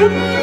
you.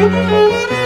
Música